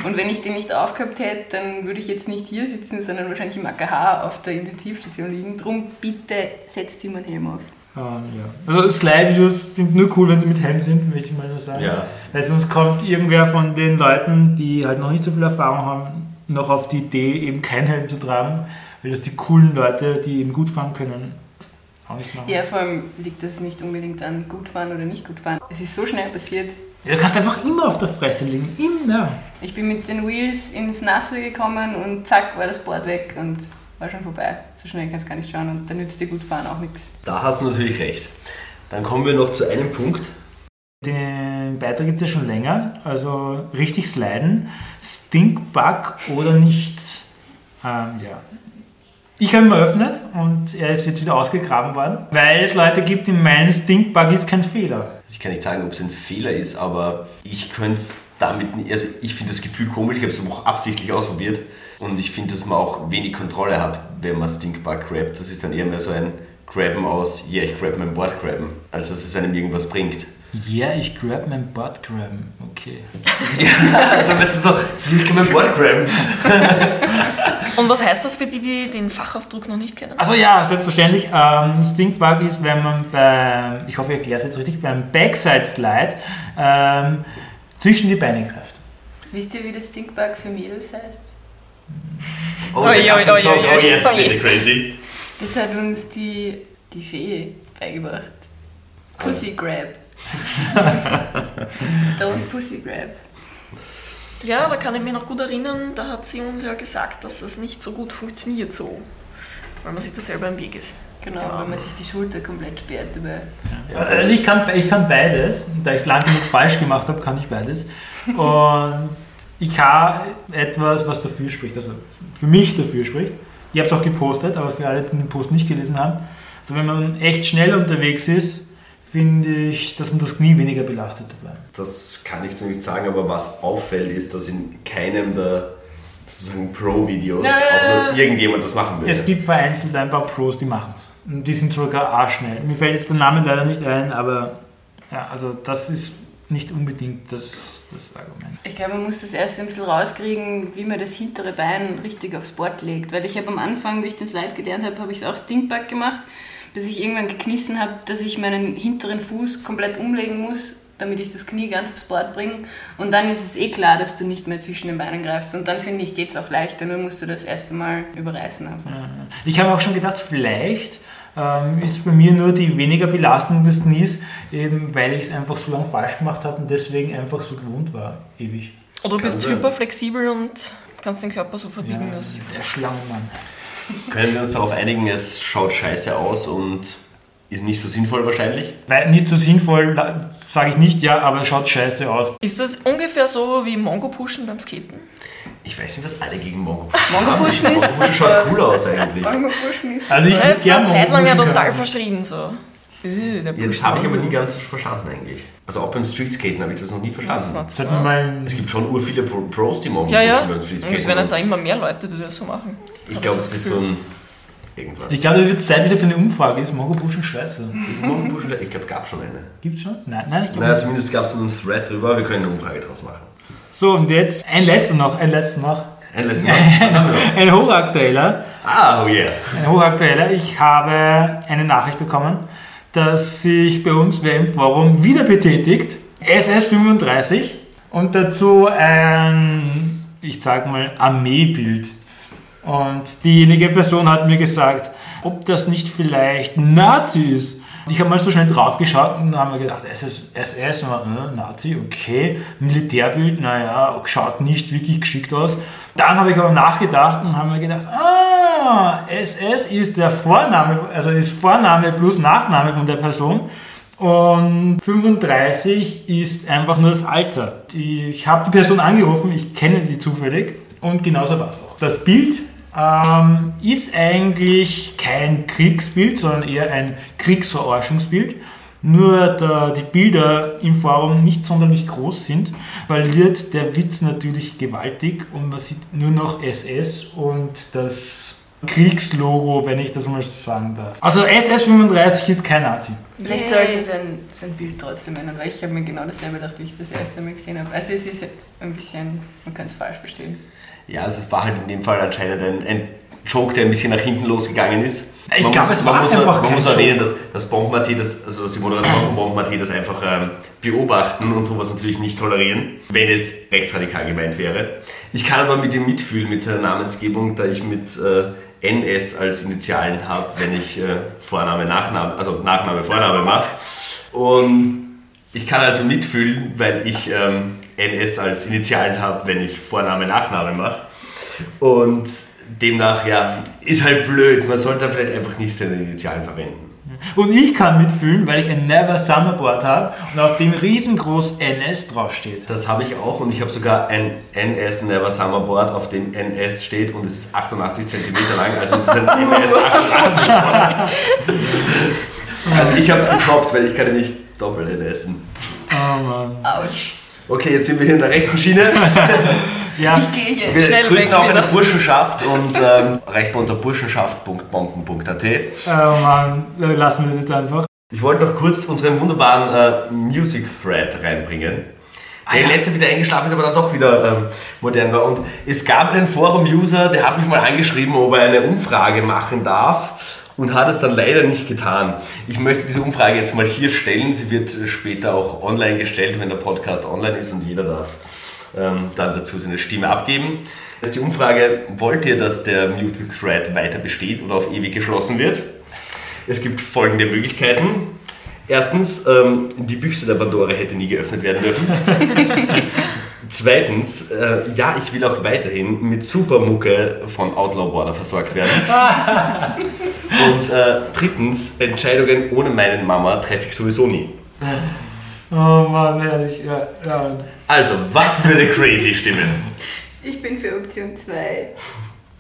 Und wenn ich den nicht aufgehabt hätte, dann würde ich jetzt nicht hier sitzen, sondern wahrscheinlich im AKH auf der Intensivstation liegen. Drum bitte setzt ihm einen Helm auf. Ähm, ja. Also Slide-Videos sind nur cool, wenn sie mit Helm sind, möchte ich mal so sagen. Ja. Weil sonst kommt irgendwer von den Leuten, die halt noch nicht so viel Erfahrung haben, noch auf die Idee, eben keinen Helm zu tragen, weil das die coolen Leute, die eben gut fahren können, auch nicht machen. Ja, vor allem liegt das nicht unbedingt an gut fahren oder nicht gut fahren. Es ist so schnell passiert. Ja, du kannst einfach immer auf der Fresse liegen, immer. Ich bin mit den Wheels ins Nasse gekommen und zack war das Board weg und war schon vorbei. So schnell kannst du gar nicht schauen und da nützt dir gut fahren auch nichts. Da hast du natürlich recht. Dann kommen wir noch zu einem Punkt. Den Beitrag gibt es ja schon länger, also richtig sliden, Stinkbug oder nicht. Ähm, ja. Ich habe ihn eröffnet und er ist jetzt wieder ausgegraben worden, weil es Leute gibt, die meinen, Stinkbug ist kein Fehler. Also ich kann nicht sagen, ob es ein Fehler ist, aber ich könnte es damit nicht, also ich finde das Gefühl komisch, ich habe es auch absichtlich ausprobiert und ich finde, dass man auch wenig Kontrolle hat, wenn man Stinkbug grabt. Das ist dann eher mehr so ein Grabben aus, ja, ich grab mein Board grabben, als dass es einem irgendwas bringt. Ja, yeah, ich grab mein Butt graben. Okay. Ja, also weißt du so, ich kann mein Board grabben. Und was heißt das für die, die den Fachausdruck noch nicht kennen? Also ja, selbstverständlich. Ähm, Stinkbug ist, wenn man beim, ich hoffe, ich erkläre es jetzt richtig, beim Backside Slide ähm, zwischen die Beine greift. Wisst ihr, wie das Stinkbug für Mädels heißt? Oh, einen oi, Joke. oi, oh yes, oi. bitte crazy. Das hat uns die, die Fee beigebracht. Pussy Grab. Don't Pussy Grab. Ja, da kann ich mich noch gut erinnern, da hat sie uns ja gesagt, dass das nicht so gut funktioniert so. Weil man sich da selber im Weg ist. Genau, weil man sich die Schulter komplett sperrt dabei. Also ich kann, ich kann beides. Da ich es lange genug falsch gemacht habe, kann ich beides. Und ich habe etwas, was dafür spricht, also für mich dafür spricht. Ich habe es auch gepostet, aber für alle, die den Post nicht gelesen haben. Also wenn man echt schnell unterwegs ist, finde ich, dass man das Knie weniger belastet dabei. Das kann ich so nicht sagen, aber was auffällt, ist, dass in keinem der sozusagen Pro-Videos Ja, auch nur irgendjemand das machen würde. Es gibt vereinzelt ein paar Pros, die machen es. Und die sind sogar arschschnell. Mir fällt jetzt der Name leider nicht ein, aber ja, also das ist nicht unbedingt das, das Argument. Ich glaube, man muss das erst ein bisschen rauskriegen, wie man das hintere Bein richtig aufs Board legt. Weil ich habe am Anfang, wie ich den Slide gelernt habe, habe ich es auch Stinkback gemacht, bis ich irgendwann geknissen habe, dass ich meinen hinteren Fuß komplett umlegen muss, damit ich das Knie ganz aufs Board bringe. Und dann ist es eh klar, dass du nicht mehr zwischen den Beinen greifst. Und dann finde ich, geht es auch leichter, nur musst du das erste Mal überreißen einfach. Ich habe auch schon gedacht, vielleicht ähm, ist bei mir nur die weniger Belastung des Knies, eben weil ich es einfach so lange falsch gemacht habe und deswegen einfach so gewohnt war, ewig. Oder du bist hyperflexibel und kannst den Körper so verbiegen, dass. der Schlangenmann. Können wir uns darauf einigen, es schaut scheiße aus und ist nicht so sinnvoll wahrscheinlich? Weil nicht so sinnvoll, sage ich nicht, ja, aber es schaut scheiße aus. Ist das ungefähr so wie Mongo-Pushen beim Skaten? Ich weiß nicht, was alle gegen Mongo Mongo Pushen ist Mongo schaut cool aus eigentlich. Mongo Pushen ist Also ich Ja, es war eine Zeit lang ja Mongo-Pushen total verschrien so. Äh, Ja, das habe ich aber nie ganz verstanden eigentlich. Also auch beim Streetskaten habe ich das noch nie verstanden. Das Es gibt schon ur viele Pro- Pros, die machen Ja, ja. beim Und es werden Streetskaten. jetzt auch immer mehr Leute, die das so machen. Ich glaube, es das ist so ein irgendwas. Ich glaube, es wird Zeit wieder für eine Umfrage. Ist Mongo Buschen scheiße? Ist Morgen Buschen- ich glaube, gab schon eine. Gibt's schon? Nein, nein, ich glaube Naja, nicht. zumindest gab es einen Thread drüber, wir können eine Umfrage draus machen. So, und jetzt ein letzter noch, ein letzter noch. Ein letztes Mal. Was haben wir noch? Ein hochaktueller. Ah, oh yeah. Ein hochaktueller. Ich habe eine Nachricht bekommen, dass sich bei uns wer im Forum wieder betätigt. SS35 und dazu ein, ich sag mal, Armeebild. Und diejenige Person hat mir gesagt, ob das nicht vielleicht Nazi ist. Ich habe mal so schnell drauf geschaut und haben mir gedacht, SS, SS und, äh, Nazi, okay. Militärbild, naja, schaut nicht wirklich geschickt aus. Dann habe ich aber nachgedacht und habe mir gedacht, ah, SS ist der Vorname, also ist Vorname plus Nachname von der Person. Und 35 ist einfach nur das Alter. Ich habe die Person angerufen, ich kenne sie zufällig und genauso war es auch. Das Bild ähm, ist eigentlich kein Kriegsbild, sondern eher ein Kriegsverarschungsbild. Nur da die Bilder im Forum nicht sonderlich groß sind, verliert der Witz natürlich gewaltig und man sieht nur noch SS und das Kriegslogo, wenn ich das mal so sagen darf. Also SS35 ist kein Nazi. Vielleicht sollte sein, sein Bild trotzdem ändern, weil ich habe mir genau dasselbe gedacht, wie ich es das erste Mal gesehen habe. Also es ist ein bisschen, man kann es falsch verstehen. Ja, also es war halt in dem Fall anscheinend ein, ein Joke, der ein bisschen nach hinten losgegangen ist. Ich Man glaube, muss- es man war muss, einfach Man kein muss erwähnen, dass, dass Bombenmati, das, also dass die Moderatoren von Bombenmati das einfach ähm, beobachten und sowas natürlich nicht tolerieren, wenn es rechtsradikal gemeint wäre. Ich kann aber mit ihm mitfühlen, mit seiner Namensgebung, da ich mit äh, NS als Initialen habe, wenn ich äh, Vorname, Nachname, also Nachname, Vorname mache. Und ich kann also mitfühlen, weil ich ähm, NS als Initialen habe, wenn ich Vorname, Nachname mache. Und demnach, ja, ist halt blöd. Man sollte dann vielleicht einfach nicht seine Initialen verwenden. Und ich kann mitfühlen, weil ich ein Never Summer Board habe und auf dem riesengroß NS draufsteht. Das habe ich auch und ich habe sogar ein NS Never Summer Board, auf dem NS steht und es ist 88 cm lang, also es ist ein NS 88 Board. Also ich habe es getoppt, weil ich kann ja nicht doppelt NSen. Oh Mann. Autsch. Okay, jetzt sind wir hier in der rechten Schiene. Ja, Ich gehe hier. Wir Schnell gründen weg auch wieder. eine Burschenschaft und ähm, erreicht unter burschenschaft.bomben.at. oh Mann, lassen wir das jetzt einfach. Ich wollte noch kurz unseren wunderbaren äh, Music Thread reinbringen. Der ja. letzte wieder eingeschlafen ist, aber dann doch wieder ähm, modern war. Und es gab einen Forum-User, der hat mich mal angeschrieben, ob er eine Umfrage machen darf und hat es dann leider nicht getan. Ich möchte diese Umfrage jetzt mal hier stellen. Sie wird äh, später auch online gestellt, wenn der Podcast online ist und jeder darf ähm, dann dazu seine Stimme abgeben. Das ist die Umfrage, wollt ihr, dass der Music Thread weiter besteht oder auf ewig geschlossen wird? Es gibt folgende Möglichkeiten. Erstens, ähm, die Büchse der Pandora hätte nie geöffnet werden dürfen. Zweitens, äh, ja, ich will auch weiterhin mit Supermucke von Outlaw Water versorgt werden. Und äh, drittens, Entscheidungen ohne meinen Mama treffe ich sowieso nie. Oh Mann, ehrlich. Ja, ja. Also, was würde crazy stimmen? Ich bin für Option 2.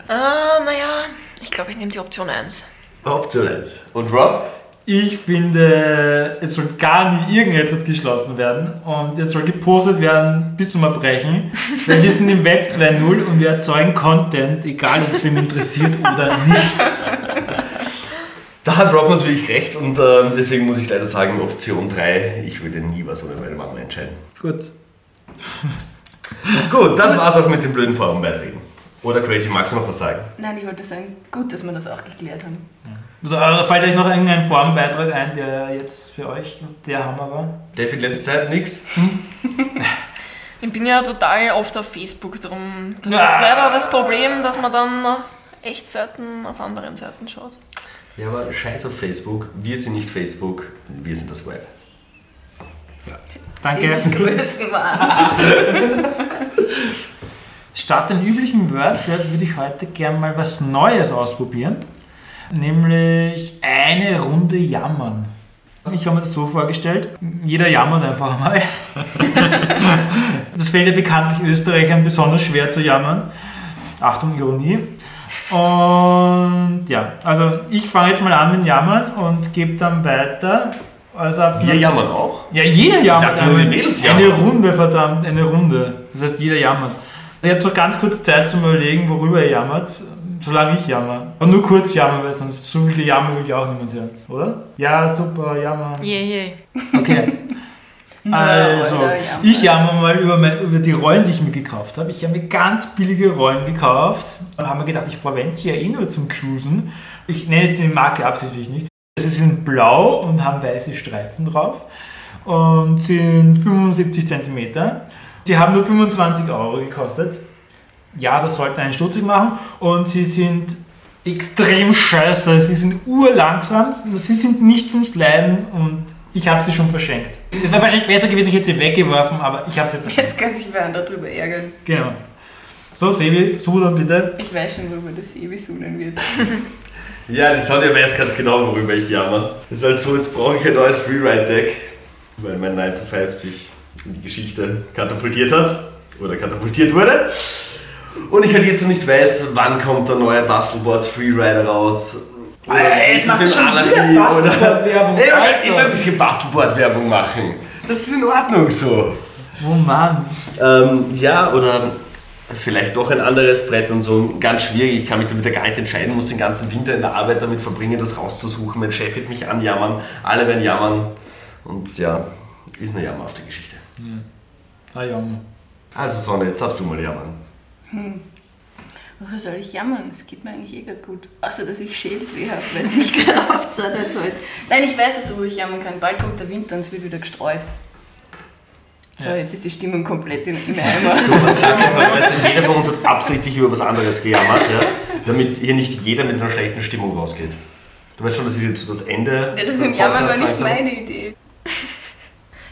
Ah, naja, ich glaube, ich nehme die Option 1. Option 1. Und Rob? Ich finde, es soll gar nie irgendetwas geschlossen werden und es soll gepostet werden bis zum Erbrechen, weil wir sind im Web 2.0 und wir erzeugen Content, egal ob es wem interessiert oder nicht. Da hat Rob natürlich recht und ähm, deswegen muss ich leider sagen, Option 3, ich würde nie was ohne meine Mama entscheiden. Gut. Gut, das war's auch mit den blöden Forumbeiträgen. Oder Crazy, magst du noch was sagen? Nein, ich wollte sagen, gut, dass wir das auch geklärt haben. Oder fällt euch noch irgendein Forenbeitrag ein, der jetzt für euch der Hammer war? David, letzte Zeit nix? Ich bin ja total oft auf Facebook drum. Das Ja. ist leider das Problem, dass man dann Echtseiten auf anderen Seiten schaut. Ja, aber scheiß auf Facebook. Wir sind nicht Facebook, wir sind das Web. Danke. Größen waren. Statt den üblichen Wordflirt würde ich heute gern mal was Neues ausprobieren, nämlich eine Runde Jammern. Ich habe mir das so vorgestellt, jeder jammert einfach mal. Das fällt ja bekanntlich Österreichern besonders schwer zu jammern. Achtung, Ironie. Und ja, also ich fange jetzt mal an mit Jammern und gebe dann weiter. Also Wir jammern auch. Ja, jeder jammert. dachte nur, die. Mädels eine jammern. Runde, verdammt, eine Runde. Das heißt, jeder jammert. Ich habe so ganz kurz Zeit zum Überlegen, worüber ihr jammert, solange ich jammer. Und nur kurz jammern, weil sonst so viele Jammer will ich auch niemand hören, oder? Ja, super, jammer. Je, je. Okay. Also, jammer. ich jammer mal über, mein, über die Rollen, die ich mir gekauft habe. Ich habe mir ganz billige Rollen gekauft und habe mir gedacht, ich verwende sie ja eh nur zum Cruisen. Ich nenne jetzt die Marke absichtlich nicht. Sie sind blau und haben weiße Streifen drauf und sind 75 cm. Sie haben nur 25 Euro gekostet. Ja, das sollte einen stutzig machen und sie sind extrem scheiße. Sie sind urlangsam, sie sind nicht zum Sliden und ich habe sie schon verschenkt. Es wäre wahrscheinlich besser gewesen, ich hätte sie weggeworfen, aber ich habe sie verschenkt. Jetzt kann sich wer darüber ärgern. Genau. So, Sebi, Suda bitte. Ich weiß schon, worüber das ewig suchen wird. Ja, die Sonja weiß ganz genau, worüber ich jammer. Es ist halt so, jetzt brauche ich ein neues Freeride-Deck, weil mein 9 to 5 sich in die Geschichte katapultiert hat oder katapultiert wurde. Und ich halt jetzt nicht weiß, wann kommt der neue Bastelboards Freerider raus. Oder das macht mit dem schon Anarchie oder. Ey, ich will ein bisschen Bastelboard-Werbung machen. Das ist in Ordnung so. Oh Mann. Ähm, ja, oder vielleicht doch ein anderes Brett und so. Ganz schwierig. Ich kann mich da wieder gar nicht entscheiden, muss den ganzen Winter in der Arbeit damit verbringen, das rauszusuchen. Mein Chef wird mich anjammern, alle werden jammern. Und ja, ist eine jammerhafte Geschichte. Ah, Jammer. Also Sonne, jetzt darfst du mal jammern. Worüber soll ich jammern? Es geht mir eigentlich eh gerade gut. Außer, dass ich Schädelweh habe, weil es mich gerade aufzahlt hat heute. Nein, ich weiß es, worüber ich jammern kann. Bald kommt der Winter und es wird wieder gestreut. So, Ja. jetzt ist die Stimmung komplett im, im Eimer. So, du, jeder von uns hat absichtlich über was anderes gejammert, ja? damit hier nicht jeder mit einer schlechten Stimmung rausgeht. Du weißt schon, das ist jetzt so das Ende. Ja, das mit dem Jammern war nicht meine Idee.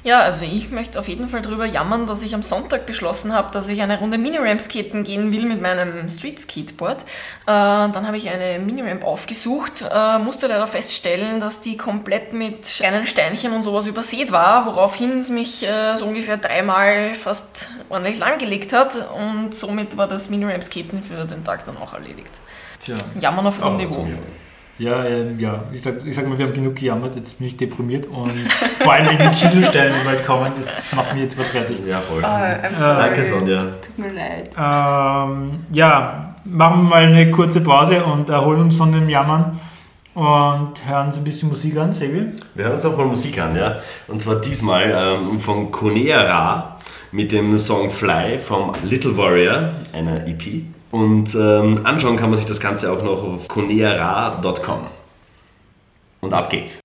Ja, also ich möchte auf jeden Fall darüber jammern, dass ich am Sonntag beschlossen habe, dass ich eine Runde Miniramp-Skaten gehen will mit meinem Street-Skateboard. Äh, dann habe ich eine Miniramp aufgesucht, äh, musste leider feststellen, dass die komplett mit kleinen Steinchen und sowas übersät war, woraufhin es mich äh, so ungefähr dreimal fast ordentlich langgelegt hat und somit war das Miniramp-Skaten für den Tag dann auch erledigt. Tja. Jammern auf hohem Niveau. Ja, ähm, ja. Ich sag, ich sag mal, wir haben genug gejammert, jetzt bin ich deprimiert und vor allem wegen den Kieselsteinen, die bald kommen, das macht mich jetzt gerade fertig. Ja, voll. Oh. Danke, Sonja. Tut mir leid. Ähm, ja, machen wir mal eine kurze Pause und erholen uns von dem Jammern und hören uns ein bisschen Musik an, Sebi. Wir hören uns auch mal Musik an, ja. Und zwar diesmal ähm, von Konea Ra mit dem Song Fly vom Little Warrior, einer EP. Und ähm, anschauen kann man sich das Ganze auch noch auf koneara.com. Und ab geht's.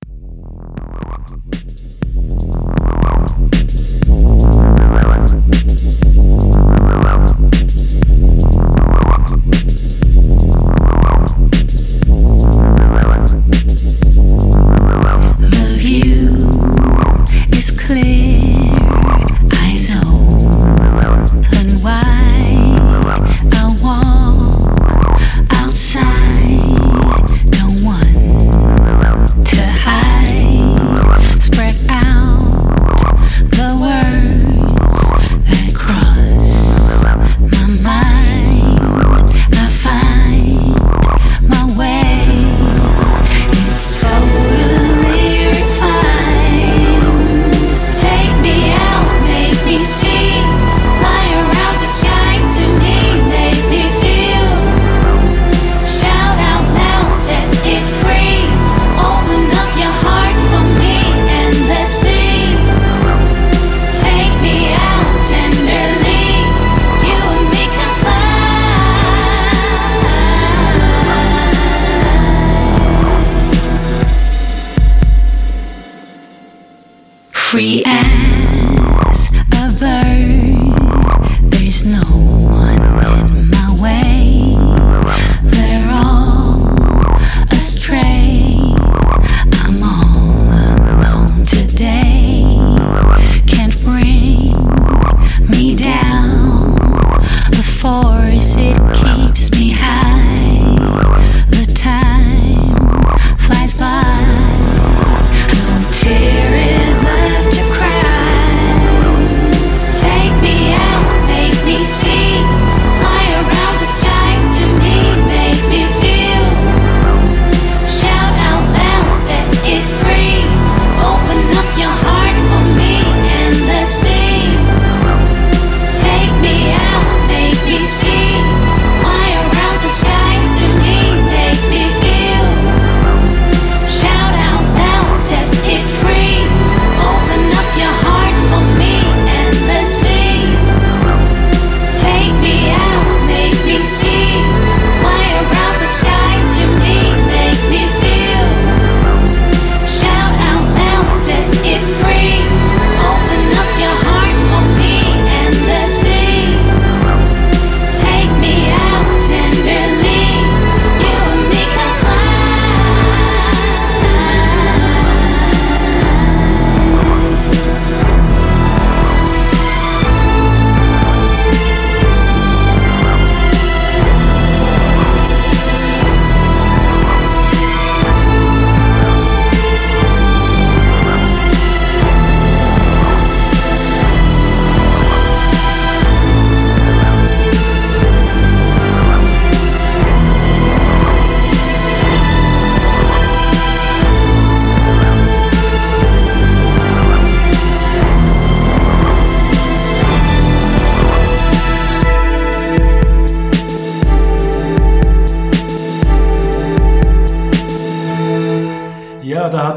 Free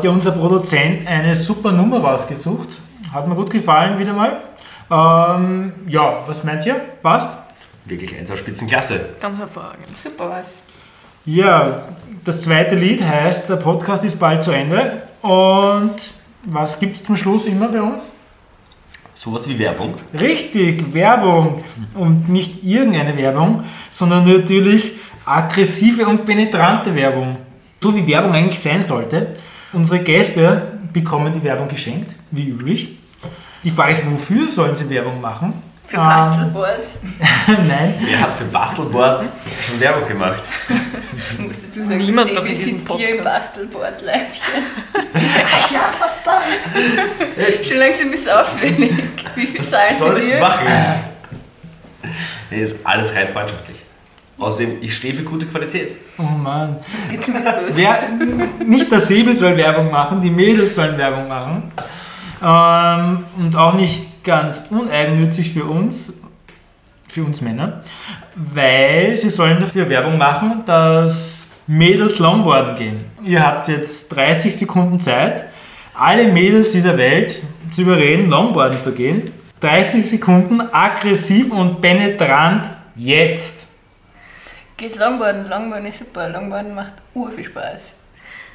Ja, unser Produzent eine super Nummer rausgesucht. Hat mir gut gefallen, wieder mal. Ähm, ja, was meint ihr? Passt? Wirklich eins aus Spitzenklasse. Ganz hervorragend. Super was. Ja, das zweite Lied heißt, der Podcast ist bald zu Ende. Und was gibt es zum Schluss immer bei uns? Sowas wie Werbung. Richtig, Werbung. Und nicht irgendeine Werbung, sondern natürlich aggressive und penetrante Werbung. So wie Werbung eigentlich sein sollte. Unsere Gäste bekommen die Werbung geschenkt, wie üblich. Die Frage ist, wofür sollen sie Werbung machen? Für Ähm, Bastelboards. Nein, Wer hat für Bastelboards schon Werbung gemacht? Ich muss dazu sagen, Niemand in diesem sitzt hier im Podcast. Bastelboard-Leibchen. ja, verdammt! Schon langsam ist es auffällig. Wie viel Was Salz soll ich dir? machen? Nee, ist alles rein freundschaftlich. Außerdem, ich stehe für gute Qualität. oh Mann. Jetzt geht's schon wieder los. Wer, nicht der Säbel soll Werbung machen, die Mädels sollen Werbung machen. Ähm, und auch nicht ganz uneigennützig für uns, für uns Männer, weil sie sollen dafür Werbung machen, dass Mädels Longboarden gehen. Ihr habt jetzt 30 Sekunden Zeit, alle Mädels dieser Welt zu überreden, Longboarden zu gehen. 30 Sekunden aggressiv und penetrant jetzt. Geht's Longboarden? Longboarden ist super. Longboarden macht urviel Spaß.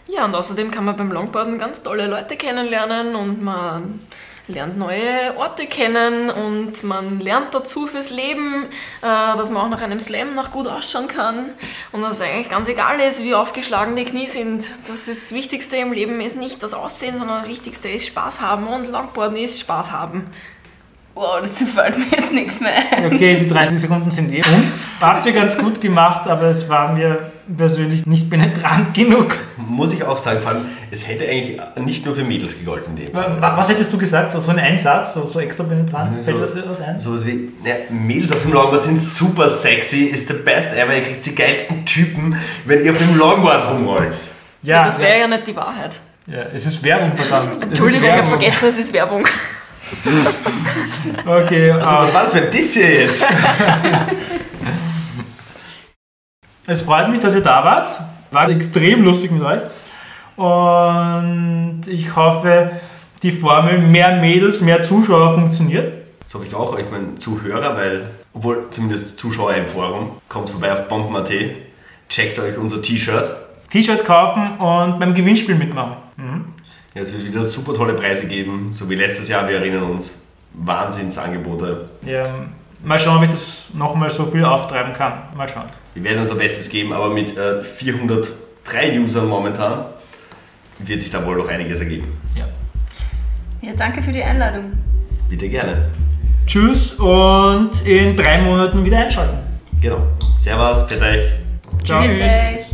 Ja, und außerdem kann man beim Longboarden ganz tolle Leute kennenlernen und man lernt neue Orte kennen und man lernt dazu fürs Leben, äh, dass man auch nach einem Slam noch gut ausschauen kann und dass es eigentlich ganz egal ist, wie aufgeschlagen die Knie sind. Das, ist das Wichtigste im Leben ist nicht das Aussehen, sondern das Wichtigste ist Spaß haben und Longboarden ist Spaß haben. Wow, dazu fällt mir jetzt nichts mehr ein. Okay, die 30 Sekunden sind eh um. Habt ihr ganz gut gemacht, aber es war mir persönlich nicht penetrant genug. Muss ich auch sagen, vor allem, es hätte eigentlich nicht nur für Mädels gegolten in dem Wa- Fall. wa- Was hättest du gesagt? So, so ein Einsatz, so, so extra penetrant? Also Fällt so- das was ein? Sowas wie, naja, Mädels auf dem Longboard sind super sexy, ist the best ever, ihr kriegt die geilsten Typen, wenn ihr auf dem Longboard rumrollt. Ja, das wäre ja nicht die Wahrheit. ja, es ist Werbung, verdammt. Entschuldigung, ich habe vergessen, es ist Werbung. Okay, Also, äh, was war das für ein Diss hier jetzt? es freut mich, dass ihr da wart. War extrem lustig mit euch. Und ich hoffe, die Formel mehr Mädels, mehr Zuschauer funktioniert. Das hoffe ich auch, ich meine Zuhörer, weil, obwohl zumindest Zuschauer im Forum, kommt vorbei auf bomben.at, checkt euch unser T-Shirt. T-Shirt kaufen und beim Gewinnspiel mitmachen. Mhm. Ja, es wird wieder super tolle Preise geben, so wie letztes Jahr, wir erinnern uns. Wahnsinnsangebote. Ja, mal schauen, ob ich das nochmal so viel auftreiben kann. Mal schauen. Wir werden unser Bestes geben, aber mit äh, 403 Usern momentan wird sich da wohl noch einiges ergeben. Ja. Ja, danke für die Einladung. Bitte gerne. Tschüss und in drei Monaten wieder einschalten. Genau. Servus, für euch. Ciao. Tschüss.